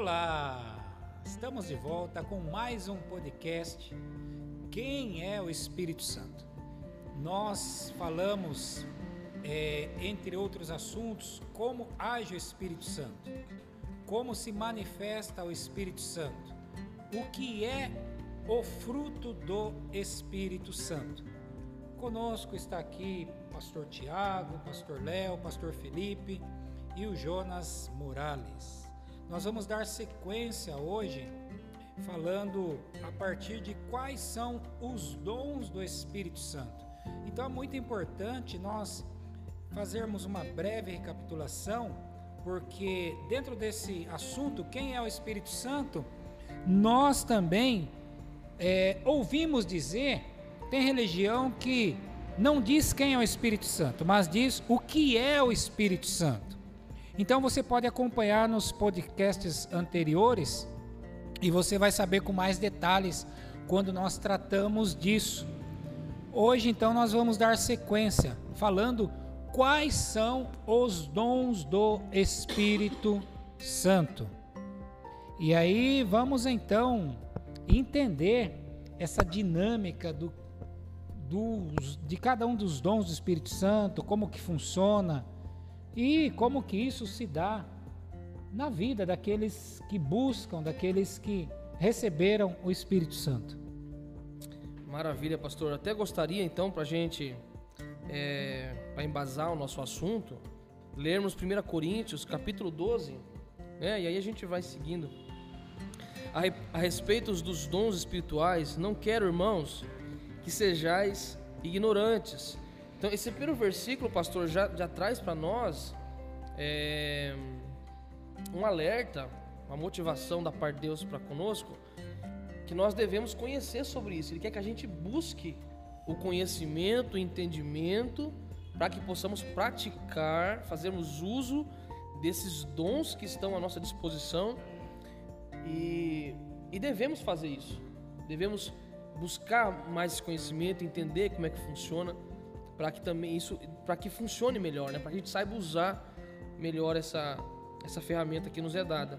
Olá! Estamos de volta com mais um podcast. Quem é o Espírito Santo? Nós falamos, é, entre outros assuntos, como age o Espírito Santo, como se manifesta o Espírito Santo, o que é o fruto do Espírito Santo. Conosco está aqui Pastor Tiago, Pastor Léo, Pastor Felipe e o Jonas Morales. Nós vamos dar sequência hoje falando a partir de quais são os dons do Espírito Santo. Então é muito importante nós fazermos uma breve recapitulação, porque dentro desse assunto, quem é o Espírito Santo, nós também é, ouvimos dizer, tem religião que não diz quem é o Espírito Santo, mas diz o que é o Espírito Santo. Então você pode acompanhar nos podcasts anteriores e você vai saber com mais detalhes quando nós tratamos disso. Hoje então nós vamos dar sequência falando quais são os dons do Espírito Santo. E aí vamos então entender essa dinâmica do, do, de cada um dos dons do Espírito Santo, como que funciona e como que isso se dá na vida daqueles que buscam, daqueles que receberam o Espírito Santo. Maravilha, pastor. Até gostaria então para a gente, é, para embasar o nosso assunto, lermos 1 Coríntios, capítulo 12, né? e aí a gente vai seguindo. A, a respeito dos dons espirituais, não quero, irmãos, que sejais ignorantes então, esse primeiro versículo, pastor, já, já traz para nós é, um alerta, uma motivação da parte de Deus para conosco, que nós devemos conhecer sobre isso. Ele quer que a gente busque o conhecimento, o entendimento, para que possamos praticar, fazermos uso desses dons que estão à nossa disposição e, e devemos fazer isso. Devemos buscar mais conhecimento, entender como é que funciona para que também isso, para que funcione melhor, né? Para que a gente saiba usar melhor essa essa ferramenta que nos é dada.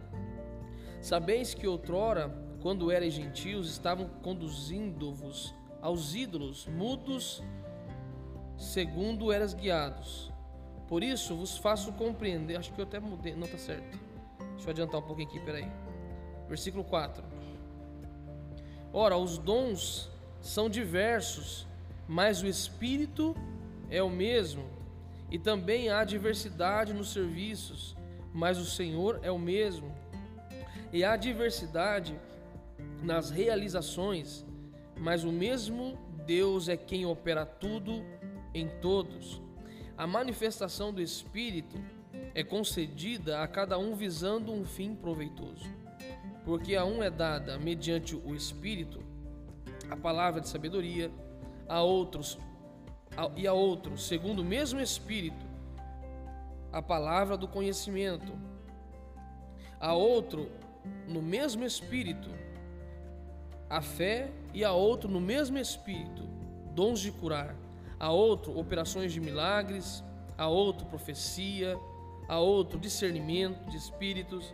Sabeis que outrora, quando erais gentios, estavam conduzindo-vos aos ídolos mudos, segundo eras guiados. Por isso vos faço compreender. Acho que eu até mudei, não está certo. Deixa eu adiantar um pouquinho aqui, peraí. Versículo 4. Ora, os dons são diversos, mas o Espírito é o mesmo. E também há diversidade nos serviços, mas o Senhor é o mesmo. E há diversidade nas realizações, mas o mesmo Deus é quem opera tudo em todos. A manifestação do Espírito é concedida a cada um visando um fim proveitoso. Porque a um é dada, mediante o Espírito, a palavra de sabedoria, a outros e a outros, segundo o mesmo Espírito, a palavra do conhecimento, a outro, no mesmo Espírito, a fé, e a outro, no mesmo Espírito, dons de curar, a outro, operações de milagres, a outro, profecia, a outro, discernimento de espíritos,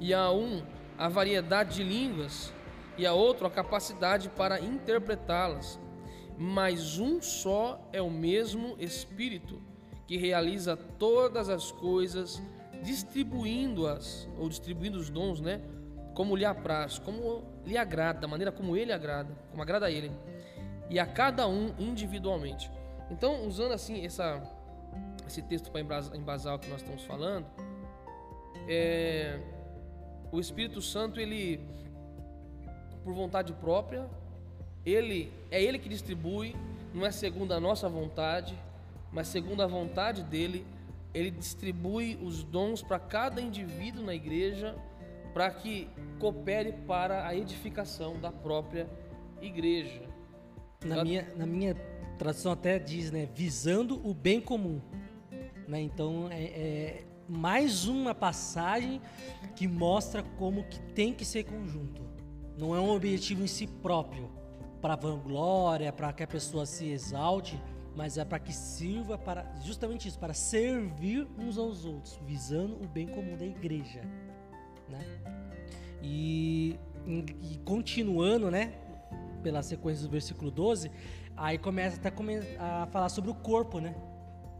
e a um, a variedade de línguas. E a outro a capacidade para interpretá-las. Mas um só é o mesmo Espírito que realiza todas as coisas, distribuindo-as, ou distribuindo os dons, né? Como lhe apraz, como lhe agrada, da maneira como ele agrada, como agrada a ele, e a cada um individualmente. Então, usando assim essa, esse texto para embasar o que nós estamos falando, é, o Espírito Santo ele por vontade própria. Ele é ele que distribui, não é segundo a nossa vontade, mas segundo a vontade dele, ele distribui os dons para cada indivíduo na igreja para que coopere para a edificação da própria igreja. Na minha, na minha tradução até diz, né, visando o bem comum. Né? Então é, é mais uma passagem que mostra como que tem que ser conjunto. Não é um objetivo em si próprio, para vanglória, para que a pessoa se exalte, mas é para que sirva para justamente isso, para servir uns aos outros, visando o bem comum da igreja. né? E, e continuando, né? Pela sequência do versículo 12, aí começa até a falar sobre o corpo, né?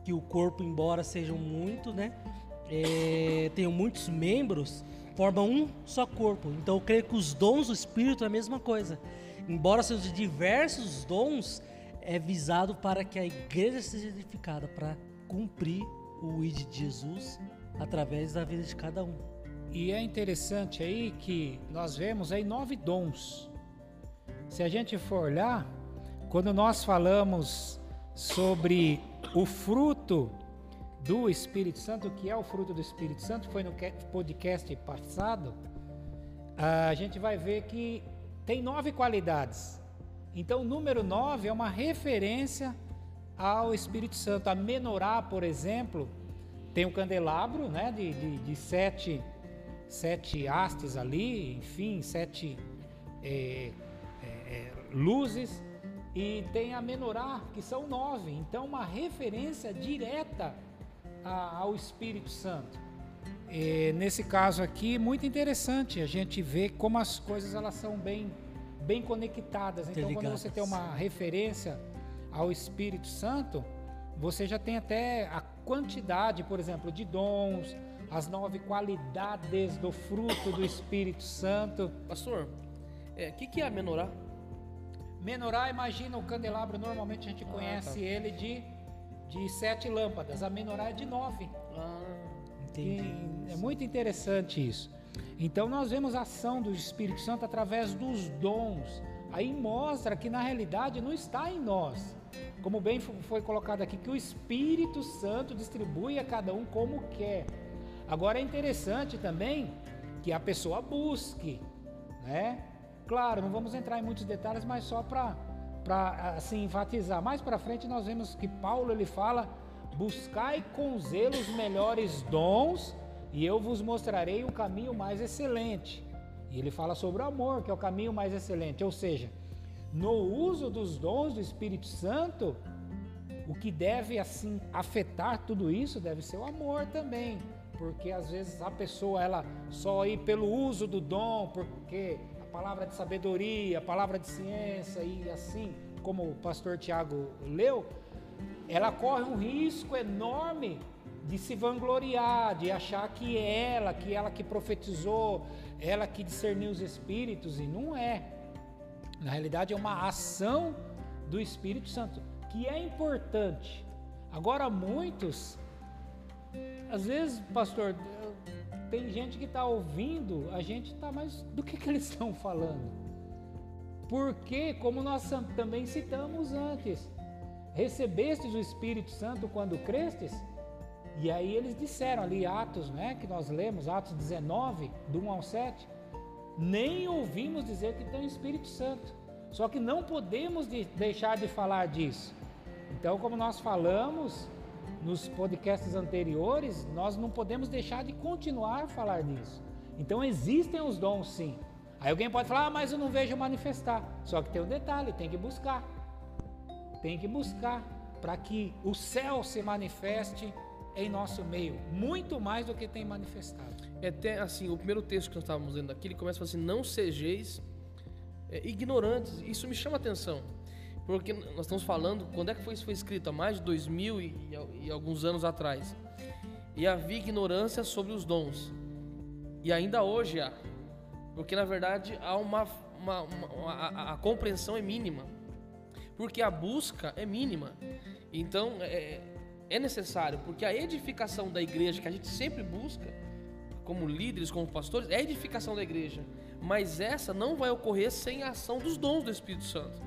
Que o corpo, embora sejam muito, né? É, tenham muitos membros, formam um só corpo. Então eu creio que os dons do Espírito é a mesma coisa. Embora sejam diversos dons, é visado para que a igreja seja edificada, para cumprir o ID de Jesus através da vida de cada um. E é interessante aí que nós vemos aí nove dons. Se a gente for olhar, quando nós falamos sobre o fruto do Espírito Santo, o que é o fruto do Espírito Santo, foi no podcast passado, a gente vai ver que tem nove qualidades. Então, o número nove é uma referência ao Espírito Santo. A menorá, por exemplo, tem um candelabro né, de, de, de sete, sete hastes ali, enfim, sete é, é, é, luzes. E tem a menorá, que são nove. Então, uma referência direta a, ao Espírito Santo. E, nesse caso aqui, muito interessante a gente ver como as coisas elas são bem, bem conectadas. Então, quando você tem uma referência ao Espírito Santo, você já tem até a quantidade, por exemplo, de dons, as nove qualidades do fruto do Espírito Santo. Pastor, o é, que, que é a menorá? Menorá, imagina o candelabro, normalmente a gente ah, conhece tá. ele de, de sete lâmpadas, a menorá é de nove. Ah, entendi. É muito interessante isso. Então nós vemos a ação do Espírito Santo através dos dons. Aí mostra que na realidade não está em nós como bem foi colocado aqui, que o Espírito Santo distribui a cada um como quer. Agora é interessante também que a pessoa busque, né? Claro, não vamos entrar em muitos detalhes, mas só para para assim enfatizar. Mais para frente nós vemos que Paulo ele fala: "Buscai com zelo os melhores dons, e eu vos mostrarei o caminho mais excelente". E ele fala sobre o amor, que é o caminho mais excelente, ou seja, no uso dos dons do Espírito Santo, o que deve assim afetar tudo isso deve ser o amor também, porque às vezes a pessoa ela só ir pelo uso do dom, porque a palavra de sabedoria, a palavra de ciência e assim, como o pastor Tiago leu, ela corre um risco enorme de se vangloriar, de achar que ela, que ela que profetizou, ela que discerniu os espíritos e não é. Na realidade, é uma ação do Espírito Santo que é importante. Agora, muitos, às vezes, pastor, tem gente que está ouvindo, a gente está, mas do que, que eles estão falando? Porque, como nós também citamos antes, recebestes o Espírito Santo quando crestes? E aí eles disseram ali, Atos, né, que nós lemos, Atos 19, do 1 ao 7, nem ouvimos dizer que tem o Espírito Santo. Só que não podemos de deixar de falar disso. Então, como nós falamos nos podcasts anteriores, nós não podemos deixar de continuar a falar disso. Então, existem os dons sim. Aí alguém pode falar, ah, mas eu não vejo manifestar. Só que tem um detalhe: tem que buscar. Tem que buscar para que o céu se manifeste em nosso meio, muito mais do que tem manifestado. É até assim, o primeiro texto que nós estávamos lendo aqui, ele começa assim: Não sejeis é, ignorantes. Isso me chama atenção, porque nós estamos falando, quando é que foi isso foi escrito? Há mais de dois mil e, e, e alguns anos atrás. E havia ignorância sobre os dons. E ainda hoje há. Porque na verdade há uma, uma, uma, uma a, a, compreensão é mínima. Porque a busca é mínima. Então é, é necessário, porque a edificação da igreja que a gente sempre busca como líderes, como pastores, é a edificação da igreja. Mas essa não vai ocorrer sem a ação dos dons do Espírito Santo.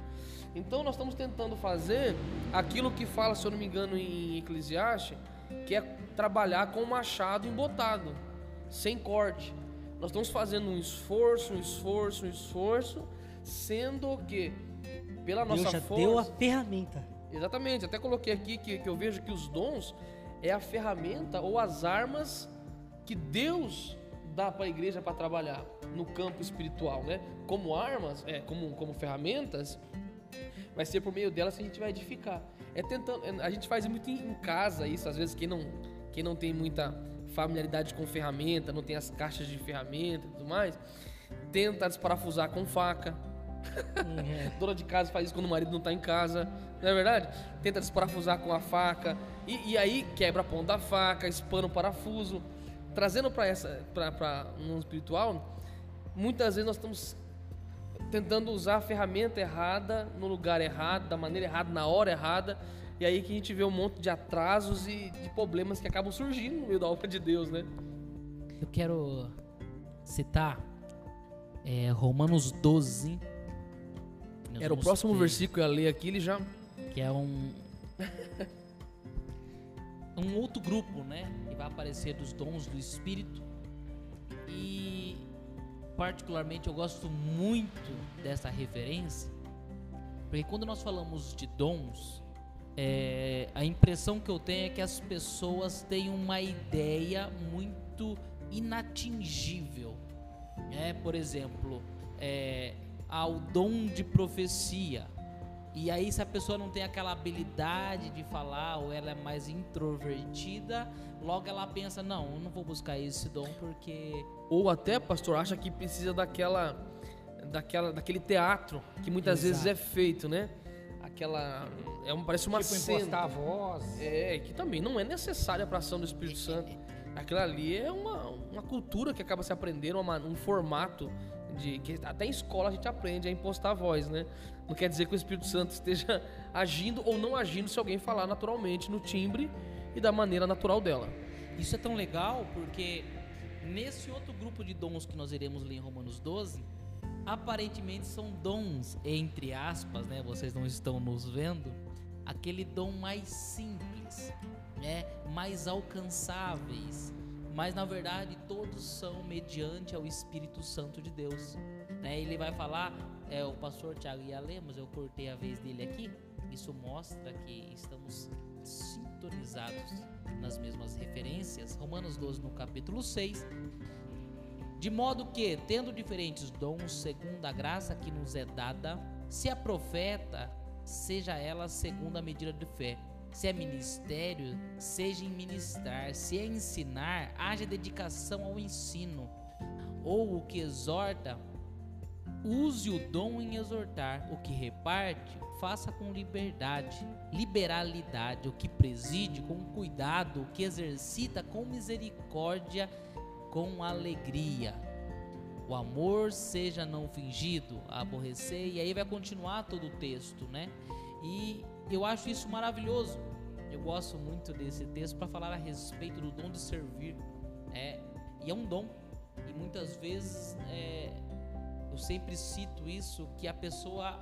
Então nós estamos tentando fazer aquilo que fala, se eu não me engano, em Eclesiastes, que é trabalhar com o machado embotado, sem corte. Nós estamos fazendo um esforço, um esforço, um esforço, sendo que pela nossa Deus já força. Deu a ferramenta. Exatamente, até coloquei aqui que, que eu vejo que os dons é a ferramenta ou as armas que Deus dá para a igreja para trabalhar no campo espiritual, né? Como armas, é, como, como ferramentas, vai ser por meio delas que a gente vai edificar. É tentando, é, a gente faz muito em casa isso, às vezes quem não, quem não tem muita familiaridade com ferramenta, não tem as caixas de ferramenta e tudo mais, tenta desparafusar com faca. Uhum. Dona de casa faz isso quando o marido não tá em casa, não é verdade? Tenta desparafusar com a faca e, e aí quebra a ponta da faca, espana o parafuso. Trazendo para essa, para um espiritual, muitas vezes nós estamos tentando usar a ferramenta errada no lugar errado, da maneira errada, na hora errada. E aí que a gente vê um monte de atrasos e de problemas que acabam surgindo no meio da obra de Deus, né? Eu quero citar é, Romanos 12. Era o próximo versículo que eu ia ler aqui, ele já. Que é um. um outro grupo, né? Que vai aparecer dos dons do Espírito. E, particularmente, eu gosto muito dessa referência. Porque quando nós falamos de dons, é, a impressão que eu tenho é que as pessoas têm uma ideia muito inatingível. É, por exemplo, é, ao dom de profecia. E aí, se a pessoa não tem aquela habilidade de falar, ou ela é mais introvertida, logo ela pensa: não, eu não vou buscar esse dom porque. Ou até, pastor, acha que precisa daquela, daquela, daquele teatro que muitas Exato. vezes é feito, né? Aquela, é um, parece uma tipo, cena. impostar a voz. É, que também não é necessária para a ação do Espírito Santo. Aquilo ali é uma, uma cultura que acaba se aprendendo, uma- um formato de que até em escola a gente aprende a impostar a voz, né? Não quer dizer que o Espírito Santo esteja agindo ou não agindo se alguém falar naturalmente no timbre e da maneira natural dela. Isso é tão legal porque nesse outro grupo de dons que nós iremos ler em Romanos 12, aparentemente são dons, entre aspas, né? Vocês não estão nos vendo, aquele dom mais simples, né? Mais alcançáveis. Mas na verdade todos são mediante ao Espírito Santo de Deus. Né? Ele vai falar, é, o pastor Tiago ia ler, mas eu cortei a vez dele aqui. Isso mostra que estamos sintonizados nas mesmas referências. Romanos 12, no capítulo 6. De modo que, tendo diferentes dons segundo a graça que nos é dada, se é profeta, seja ela segundo a medida de fé. Se é ministério, seja em ministrar. Se é ensinar, haja dedicação ao ensino. Ou o que exorta, use o dom em exortar. O que reparte, faça com liberdade, liberalidade. O que preside, com cuidado. O que exercita, com misericórdia, com alegria. O amor seja não fingido, aborrecer, e aí vai continuar todo o texto, né? E eu acho isso maravilhoso. Eu gosto muito desse texto para falar a respeito do dom de servir. É, e é um dom. E muitas vezes é, eu sempre cito isso que a pessoa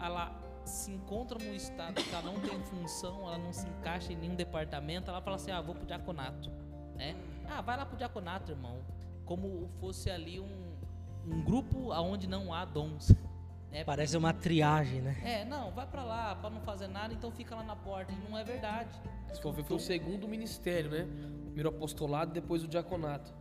ela se encontra num estado que ela não tem função, ela não se encaixa em nenhum departamento, ela fala assim: "Ah, vou pro diaconato", né? Ah, vai lá pro diaconato, irmão. Como fosse ali um, um grupo aonde não há dons. né? Parece uma triagem, né? É, não, vai pra lá para não fazer nada, então fica lá na porta. E não é verdade. For ver, foi o segundo ministério, né? Primeiro apostolado, depois o diaconato,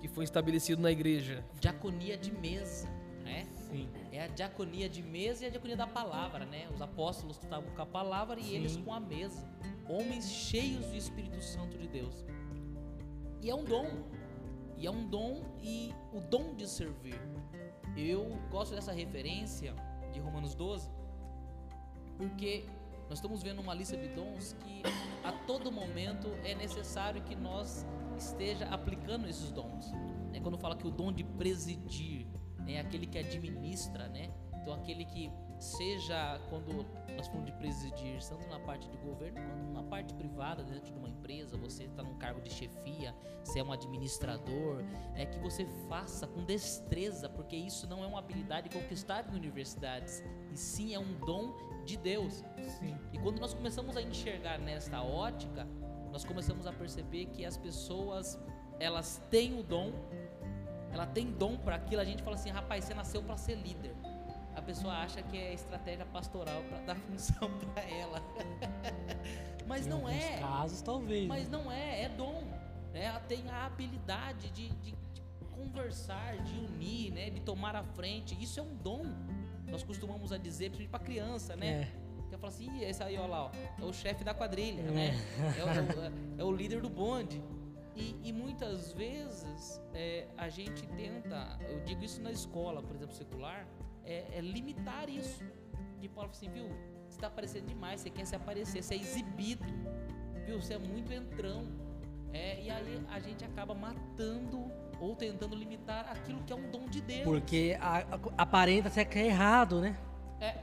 que foi estabelecido na igreja. Diaconia de mesa, né? Sim. É a diaconia de mesa e a diaconia da palavra, né? Os apóstolos estavam com a palavra e eles com a mesa. Homens cheios do Espírito Santo de Deus. E é um dom. E é um dom e o dom de servir. Eu gosto dessa referência de Romanos 12, porque nós estamos vendo uma lista de dons que a todo momento é necessário que nós esteja aplicando esses dons. É quando fala que o dom de presidir é aquele que administra, né? Então aquele que seja quando nós falamos de presidir, tanto na parte de governo quanto na parte privada, dentro de uma empresa, você está num cargo de chefia, você é um administrador, é que você faça com destreza, porque isso não é uma habilidade conquistada em universidades, e sim é um dom de Deus. Sim. E quando nós começamos a enxergar nesta ótica, nós começamos a perceber que as pessoas elas têm o dom, ela tem dom para aquilo. A gente fala assim, rapaz, você nasceu para ser líder. A pessoa acha que é estratégia pastoral para dar função para ela. Mas Em não é. casos, talvez. Mas né? não é, é dom. Né? Ela tem a habilidade de, de- de conversar, de unir, né? de tomar a frente. Isso é um dom. Nós costumamos a dizer, principalmente para criança, né? É. Que fala assim, "Ih, esse aí, ó lá, ó, é o chefe da quadrilha, né? É o, é o- é o líder do bonde. E, e muitas vezes é, a gente tenta, eu digo isso na escola, por exemplo, secular, é, é limitar isso. De Paulo assim, viu? Você está aparecendo demais, você quer se aparecer, você é exibido, viu? Você é muito entrão. É, e aí a gente acaba matando ou tentando limitar aquilo que é um dom de Deus. Porque a, a, aparenta ser que é errado, né? É.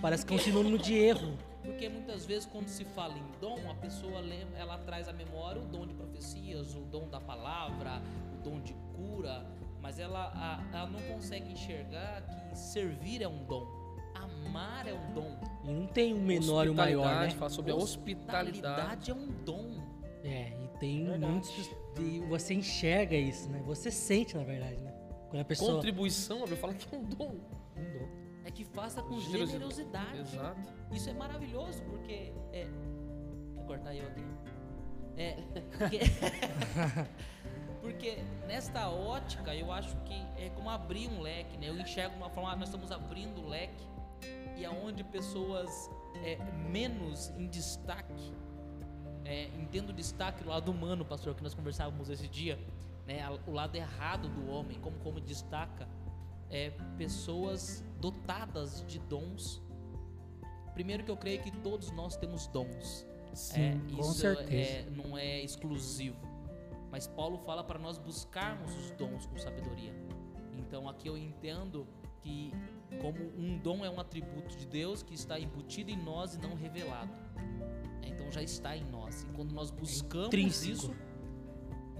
Parece que é um sinônimo de erro. Porque muitas vezes quando se fala em dom, a pessoa lembra, ela traz à memória o dom de profecias, o dom da palavra, o dom de cura, mas ela, a, ela não consegue enxergar que servir é um dom, amar é um dom. E não tem um menor e um maior, né? Fala sobre a hospitalidade. Hospitalidade é um dom. É, e tem muitos. De, você enxerga isso, né? Você sente, na verdade, né? Quando a pessoa. Contribuição, eu falo que é um dom. Um dom. É que faça com Generosidade. generosidade. Exato. Isso é maravilhoso, porque. É... Quer cortar eu aqui? É. Porque, porque nesta ótica eu acho que é como abrir um leque, né? Eu enxergo uma forma, ah, nós estamos abrindo o leque e aonde pessoas é, menos em destaque, é, entendo o destaque do lado humano, pastor, que nós conversávamos esse dia, né? O lado errado do homem, como, como destaca, é pessoas dotadas de dons. Primeiro que eu creio que todos nós temos dons. Sim, É, com isso certeza. é- não é exclusivo. Mas Paulo fala para nós buscarmos os dons com sabedoria. Então aqui eu entendo que como um dom é um atributo de Deus que está embutido em nós e não revelado. Então já está em nós. E quando nós buscamos isso,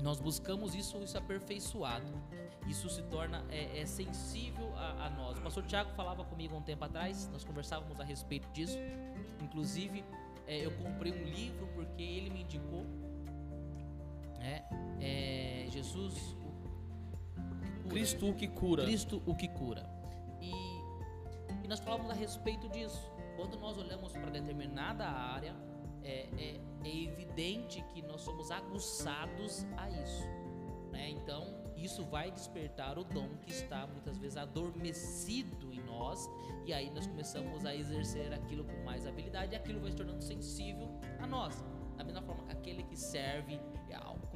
nós buscamos isso, isso é aperfeiçoado. Isso se torna é, é sensível a, a nós. O pastor Tiago falava comigo há um tempo atrás, nós conversávamos a respeito disso. Inclusive, é, eu comprei um livro porque ele me indicou. Né? É, Jesus, o, o que cura. Cristo o que cura. Cristo o que cura. E, e nós falávamos a respeito disso. Quando nós olhamos para determinada área, é, é- é evidente que nós somos aguçados a isso. né? Então, isso vai despertar o dom que está muitas vezes adormecido em nós, e aí nós começamos a exercer aquilo com mais habilidade, e aquilo vai se tornando sensível a nós. Da mesma forma que aquele que serve,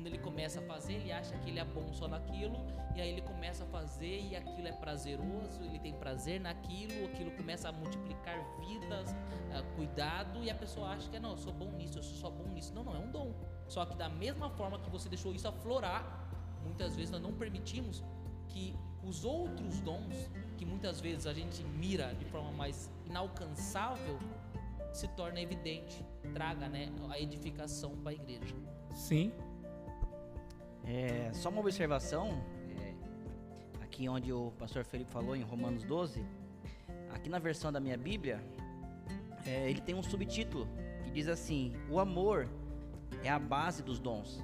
quando ele começa a fazer, ele acha que ele é bom só naquilo, e aí ele começa a fazer e aquilo é prazeroso, ele tem prazer naquilo, aquilo começa a multiplicar vidas, ah, cuidado, e a pessoa acha que não, eu sou bom nisso, eu sou só bom nisso. Não, não, é um dom. Só que da mesma forma que você deixou isso aflorar, muitas vezes nós não permitimos que os outros dons, que muitas vezes a gente mira de forma mais inalcançável, se torna evidente, traga né, a edificação para a igreja. Sim. É, só uma observação, é, aqui onde o pastor Felipe falou em Romanos 12, aqui na versão da minha Bíblia, é, ele tem um subtítulo que diz assim: O amor é a base dos dons.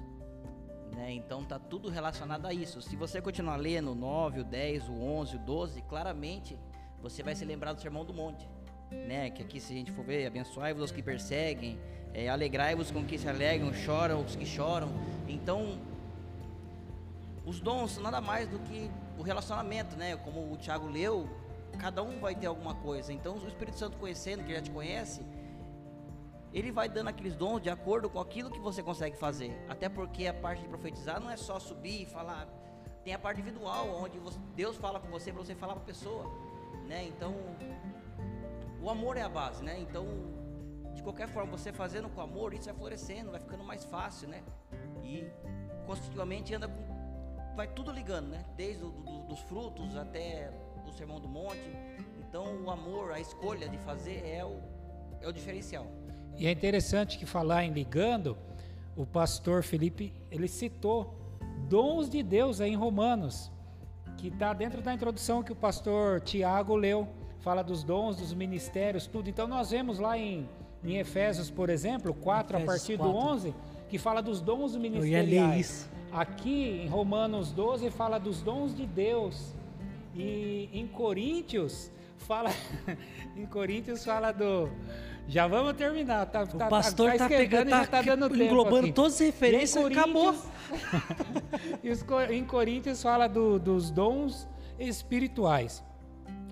Né? Então tá tudo relacionado a isso. Se você continuar lendo o 9, o 10, o 11, o 12, claramente você vai se lembrar do Sermão do Monte. Né? Que aqui, se a gente for ver, abençoai-vos os que perseguem, é, alegrai-vos com os que se alegram, choram os que choram. Então, os dons nada mais do que o relacionamento, né? Como o Tiago leu, cada um vai ter alguma coisa. Então, o Espírito Santo conhecendo, que já te conhece, ele vai dando aqueles dons de acordo com aquilo que você consegue fazer. Até porque a parte de profetizar não é só subir e falar. Tem a parte individual, onde Deus fala com você para você falar para a pessoa, né? Então, o amor é a base, né? Então, de qualquer forma, você fazendo com amor, isso vai florescendo, vai ficando mais fácil, né? E constitutivamente anda com. Vai tudo ligando, né? Desde o, do- dos frutos até o sermão do monte. Então, o amor, a escolha de fazer é o, é o diferencial. E é interessante que falar em ligando, o pastor Felipe, ele citou dons de Deus aí em Romanos, que está dentro da introdução que o pastor Tiago leu, fala dos dons, dos ministérios, tudo. Então nós vemos lá em, em Efésios, por exemplo, 4 a Efésios partir 4. do 11, que fala dos dons Eu ia ministeriais. ler isso. Aqui em Romanos 12 fala dos dons de Deus. E em Coríntios fala em Coríntios fala do já vamos terminar, tá, O pastor tá, esquentando pegando, e tá já tá dando tempo englobando aqui. todas as referências E acabou. E os em Coríntios fala do- dos dons espirituais.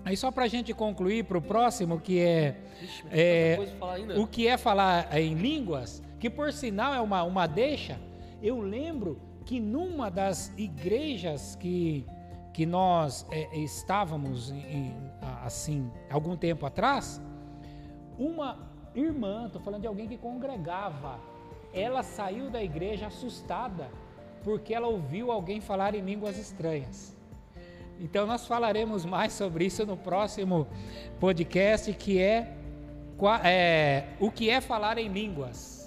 Aí só para a gente concluir para o próximo, que é, Ixi, é, o que é falar em línguas, que por sinal é uma, uma deixa. Eu lembro que numa das igrejas que, que nós é, estávamos em, assim algum tempo atrás, uma irmã, estou falando de alguém que congregava, ela saiu da igreja assustada porque ela ouviu alguém falar em línguas estranhas. Então nós falaremos mais sobre isso no próximo podcast, que é, é o que é falar em línguas.